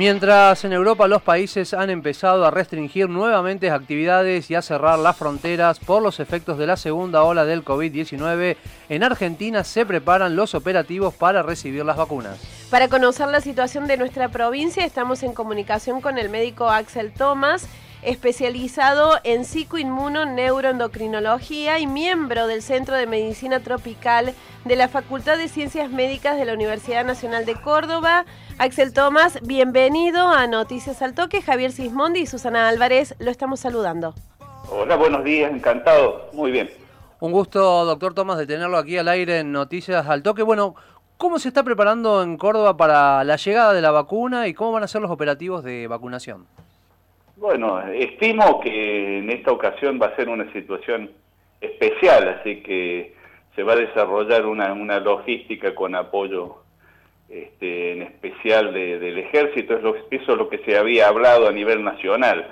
Mientras en Europa los países han empezado a restringir nuevamente actividades y a cerrar las fronteras por los efectos de la segunda ola del COVID-19, en Argentina se preparan los operativos para recibir las vacunas. Para conocer la situación de nuestra provincia estamos en comunicación con el médico Axel Thomas especializado en psicoinmuno neuroendocrinología y miembro del Centro de Medicina Tropical de la Facultad de Ciencias Médicas de la Universidad Nacional de Córdoba. Axel Tomás, bienvenido a Noticias al Toque. Javier Sismondi y Susana Álvarez lo estamos saludando. Hola, buenos días, encantado. Muy bien. Un gusto, doctor Tomás, de tenerlo aquí al aire en Noticias al Toque. Bueno, ¿cómo se está preparando en Córdoba para la llegada de la vacuna y cómo van a ser los operativos de vacunación? Bueno, estimo que en esta ocasión va a ser una situación especial, así que se va a desarrollar una, logística con apoyo este, en especial del ejército, es lo, eso es lo que se había hablado a nivel nacional.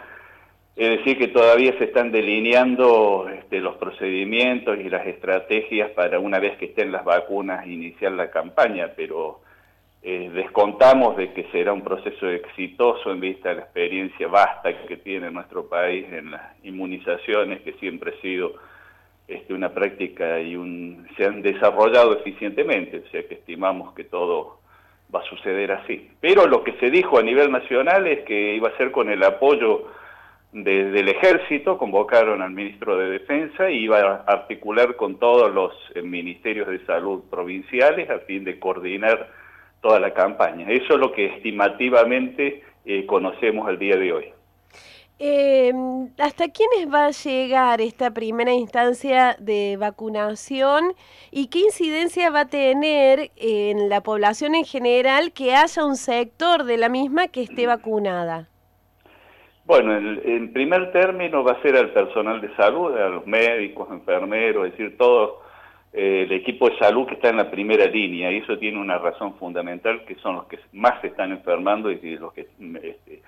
Es decir, que todavía se están delineando este, los procedimientos y las estrategias para una vez que estén las vacunas iniciar la campaña, pero eh, descontamos de que será un proceso exitoso en vista de la experiencia vasta que tiene nuestro país en las inmunizaciones, que siempre ha sido este, una práctica y un, se han desarrollado eficientemente, o sea que estimamos que todo va a suceder así. Pero lo que se dijo a nivel nacional es que iba a ser con el apoyo del ejército, convocaron al ministro de Defensa y iba a articular con todos los eh, ministerios de salud provinciales a fin de coordinar toda la campaña. Eso es lo que estimativamente eh, conocemos al día de hoy. Eh, ¿Hasta quiénes va a llegar esta primera instancia de vacunación y qué incidencia va a tener en la población en general que haya un sector de la misma que esté vacunada? Bueno, en primer término va a ser al personal de salud, a los médicos, enfermeros, es decir, todos eh, el equipo de salud que está en la primera línea, y eso tiene una razón fundamental, que son los que más se están enfermando y los que este,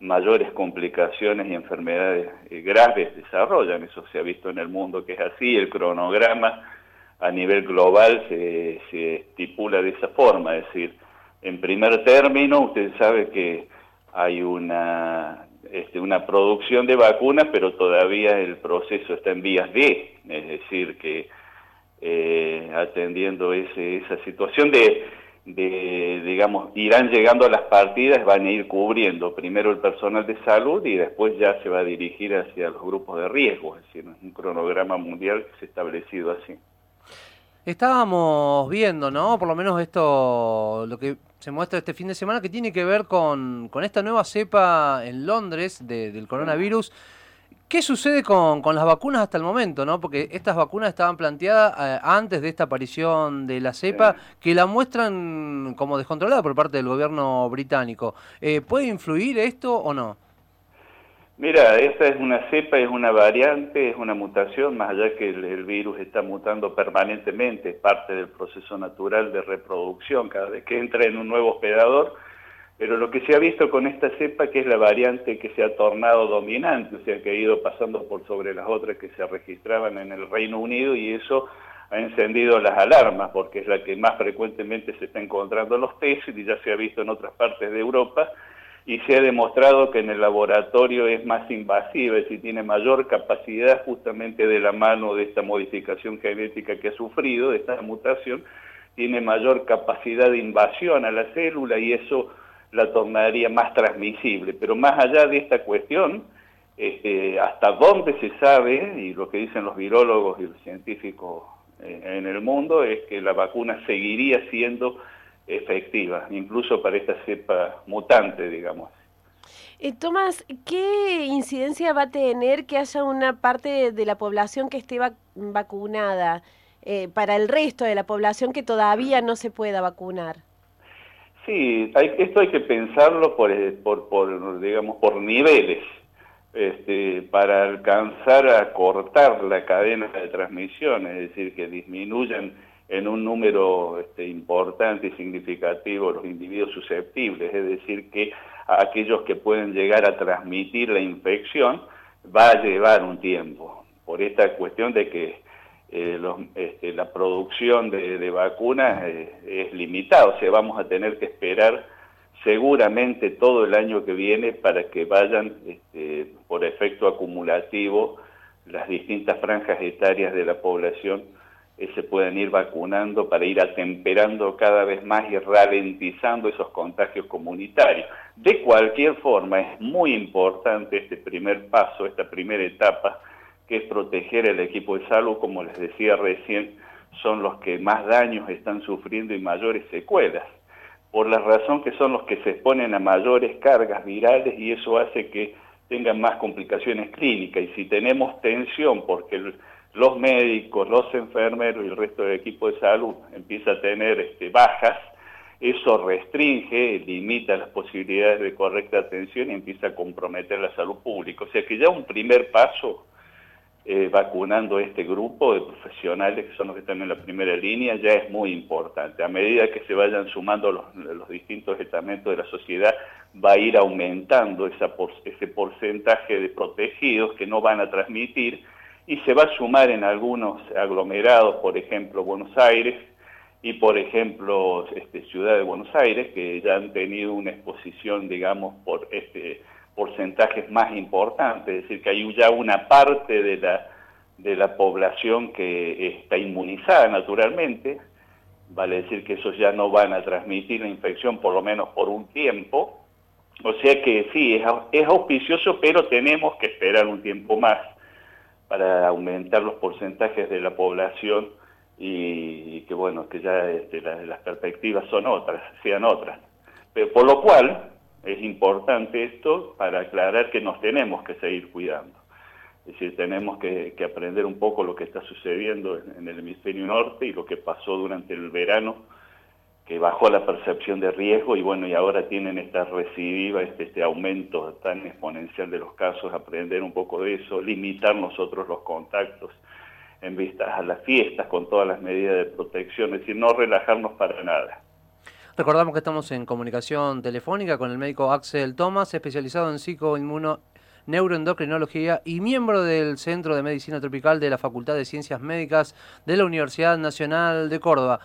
mayores complicaciones y enfermedades eh, graves desarrollan. Eso se ha visto en el mundo que es así, el cronograma a nivel global se, se estipula de esa forma, es decir, en primer término, usted sabe que hay una, este, una producción de vacunas, pero todavía el proceso está en vías de, es decir, que eh, atendiendo ese, esa situación de, digamos, irán llegando a las partidas, van a ir cubriendo primero el personal de salud y después ya se va a dirigir hacia los grupos de riesgo, es decir, un cronograma mundial que se ha establecido así. Estábamos viendo, ¿no? Por lo menos esto, lo que se muestra este fin de semana, que tiene que ver con, con esta nueva cepa en Londres del coronavirus. ¿Qué sucede con, las vacunas hasta el momento? ¿no? Porque estas vacunas estaban planteadas eh, antes de esta aparición de la cepa, que la muestran como descontrolada por parte del gobierno británico. Eh, ¿Puede influir esto o no? Mira, esta es una cepa, es una variante, es una mutación, más allá que el virus está mutando permanentemente, es parte del proceso natural de reproducción. Cada vez que entra en un nuevo hospedador, pero lo que se ha visto con esta cepa que es la variante que se ha tornado dominante, o sea que ha ido pasando por sobre las otras que se registraban en el Reino Unido y eso ha encendido las alarmas porque es la que más frecuentemente se está encontrando en los test y ya se ha visto en otras partes de Europa y se ha demostrado que en el laboratorio es más invasiva, es decir, tiene mayor capacidad justamente de la mano de esta modificación genética que ha sufrido, de esta mutación, tiene mayor capacidad de invasión a la célula y eso la tornaría más transmisible. Pero más allá de esta cuestión, este, hasta dónde se sabe, y lo que dicen los virólogos y los científicos eh, en el mundo, es que la vacuna seguiría siendo efectiva, incluso para esta cepa mutante, digamos. Eh, Tomás, ¿qué incidencia va a tener que haya una parte de la población que esté vacunada eh, para el resto de la población que todavía no se pueda vacunar? Sí, esto hay que pensarlo por, eh, por, por, digamos, por niveles, este, para alcanzar a cortar la cadena de transmisión, es decir, que disminuyan en un número este, importante y significativo los individuos susceptibles, es decir, que aquellos que pueden llegar a transmitir la infección va a llevar un tiempo, por esta cuestión de que eh, este, la producción de, vacunas eh, es limitada, o sea, vamos a tener que esperar seguramente todo el año que viene para que vayan este, por efecto acumulativo las distintas franjas etarias de la población eh, se pueden ir vacunando para ir atemperando cada vez más y ralentizando esos contagios comunitarios. De cualquier forma, es muy importante este primer paso, esta primera etapa, que es proteger el equipo de salud, como les decía recién, son los que más daños están sufriendo y mayores secuelas, por la razón que son los que se exponen a mayores cargas virales y eso hace que tengan más complicaciones clínicas. Y si tenemos tensión porque los médicos, los enfermeros y el resto del equipo de salud empieza a tener este, bajas, eso restringe, limita las posibilidades de correcta atención y empieza a comprometer la salud pública. O sea que ya un primer paso eh, vacunando este grupo de profesionales que son los que están en la primera línea ya es muy importante. A medida que se vayan sumando los, distintos estamentos de la sociedad, va a ir aumentando ese porcentaje de protegidos que no van a transmitir y se va a sumar en algunos aglomerados, por ejemplo Buenos Aires y por ejemplo este, Ciudad de Buenos Aires, que ya han tenido una exposición, digamos, por este porcentajes más importantes, es decir, que hay ya una parte de la, de la población que está inmunizada naturalmente, vale decir que esos ya no van a transmitir la infección por lo menos por un tiempo, o sea que sí, es, auspicioso, pero tenemos que esperar un tiempo más para aumentar los porcentajes de la población y, que bueno, que ya este, las perspectivas son otras, sean otras. Pero, por lo cual, es importante esto para aclarar que nos tenemos que seguir cuidando. Es decir, tenemos que, aprender un poco lo que está sucediendo en, el hemisferio norte y lo que pasó durante el verano, que bajó la percepción de riesgo y bueno, y ahora tienen esta recidiva, este, este aumento tan exponencial de los casos, aprender un poco de eso, limitar nosotros los contactos en vistas a las fiestas con todas las medidas de protección, es decir, no relajarnos para nada. Recordamos que estamos en comunicación telefónica con el médico Axel Thomas, especializado en psicoinmuno neuroendocrinología y miembro del Centro de Medicina Tropical de la Facultad de Ciencias Médicas de la Universidad Nacional de Córdoba.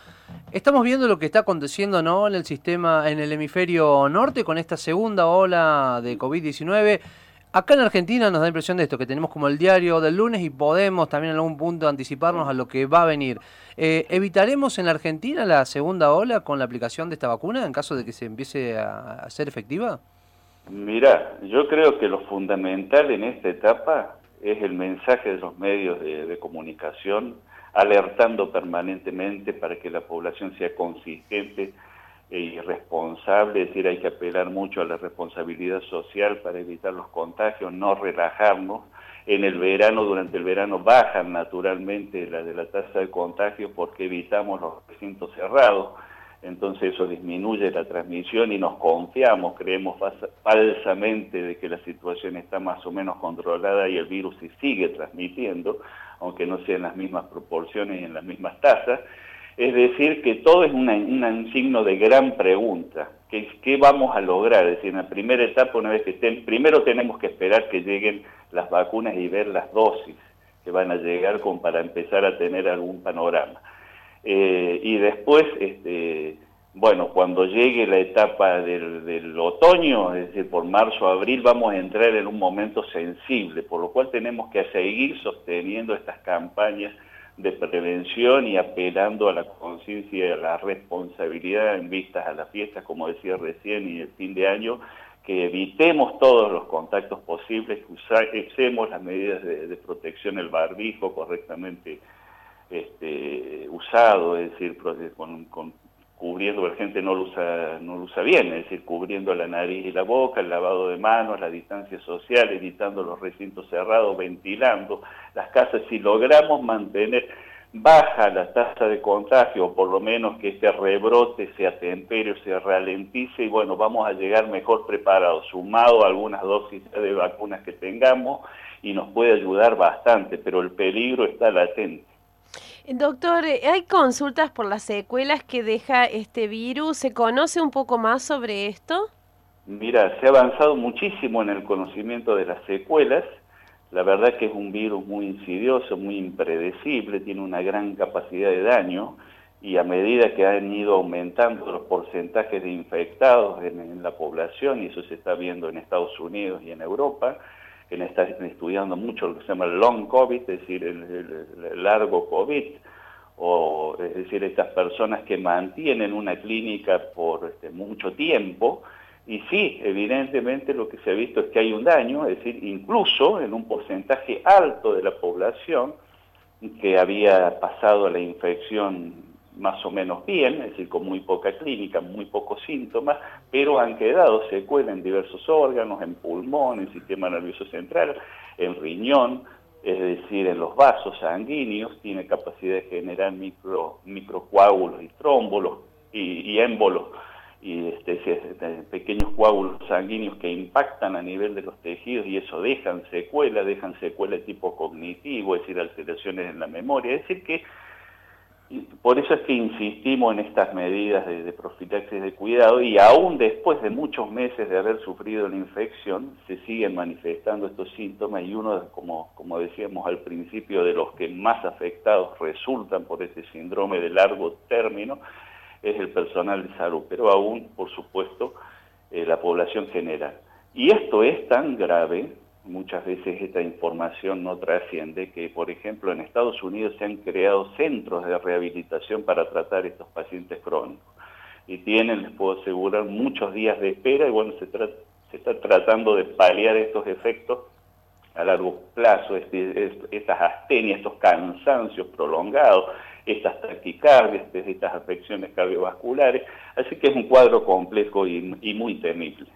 Estamos viendo lo que está aconteciendo ¿no? en el sistema, en el hemisferio norte, con esta segunda ola de COVID-19. Acá en Argentina nos da impresión de esto, que tenemos como el diario del lunes y podemos también en algún punto anticiparnos a lo que va a venir. Eh, ¿Evitaremos en la Argentina la segunda ola con la aplicación de esta vacuna en caso de que se empiece a, ser efectiva? Mira, yo creo que lo fundamental en esta etapa es el mensaje de los medios de comunicación, alertando permanentemente para que la población sea consistente y responsable, es decir, hay que apelar mucho a la responsabilidad social para evitar los contagios, no relajarnos. En el verano, durante el verano, bajan naturalmente la de la tasa de contagio porque evitamos los recintos cerrados, entonces eso disminuye la transmisión y nos confiamos, creemos falsamente de que la situación está más o menos controlada y el virus se sigue transmitiendo, aunque no sea en las mismas proporciones y en las mismas tasas. Es decir, que todo es un signo de gran pregunta. ¿Qué, ¿Qué vamos a lograr? Es decir, en la primera etapa, una vez que estén, primero tenemos que esperar que lleguen las vacunas y ver las dosis que van a llegar con, para empezar a tener algún panorama. Eh, y después, este, bueno, cuando llegue la etapa del, del, otoño, es decir, por marzo, abril, vamos a entrar en un momento sensible, por lo cual tenemos que seguir sosteniendo estas campañas de prevención y apelando a la conciencia y a la responsabilidad en vistas a las fiestas, como decía recién, y el fin de año, que evitemos todos los contactos posibles, que usemos las medidas de, protección, el barbijo correctamente este, usado, es decir, con, con cubriendo, la gente no lo, usa, no lo usa bien, es decir, cubriendo la nariz y la boca, el lavado de manos, la distancia social, evitando los recintos cerrados, ventilando las casas. Si logramos mantener baja la tasa de contagio, o por lo menos que este rebrote se atempere o se ralentice, y bueno, vamos a llegar mejor preparados, sumado a algunas dosis de vacunas que tengamos, y nos puede ayudar bastante, pero el peligro está latente. Doctor, eh, ¿hay consultas por las secuelas que deja este virus? ¿Se conoce un poco más sobre esto? Mira, se ha avanzado muchísimo en el conocimiento de las secuelas. La verdad que es un virus muy insidioso, muy impredecible, tiene una gran capacidad de daño y a medida que han ido aumentando los porcentajes de infectados en, la población, y eso se está viendo en Estados Unidos y en Europa, que están estudiando mucho lo que se llama el long COVID, es decir, el, largo COVID, o es decir, estas personas que mantienen una clínica por este, mucho tiempo, y sí, evidentemente lo que se ha visto es que hay un daño, es decir, incluso en un porcentaje alto de la población que había pasado la infección más o menos bien, es decir, con muy poca clínica, muy pocos síntomas, pero han quedado secuelas en diversos órganos, en pulmón, en sistema nervioso central, en riñón, es decir, en los vasos sanguíneos, tiene capacidad de generar micro, microcoágulos y trómbolos y, y émbolos, y este, pequeños coágulos sanguíneos que impactan a nivel de los tejidos y eso dejan secuelas, dejan secuelas tipo cognitivo, es decir, alteraciones en la memoria, es decir que por eso es que insistimos en estas medidas de, profilaxis de cuidado y aún después de muchos meses de haber sufrido la infección, se siguen manifestando estos síntomas y uno, como, como decíamos al principio, de los que más afectados resultan por este síndrome de largo término, es el personal de salud, pero aún, por supuesto, eh, la población general. Y esto es tan grave muchas veces esta información no trasciende, que por ejemplo en Estados Unidos se han creado centros de rehabilitación para tratar estos pacientes crónicos. Y tienen, les puedo asegurar, muchos días de espera y bueno, se, se está tratando de paliar estos efectos a largo plazo, este, estas astenias, estos cansancios prolongados, estas taquicardias, estas afecciones cardiovasculares. Así que es un cuadro complejo y muy temible.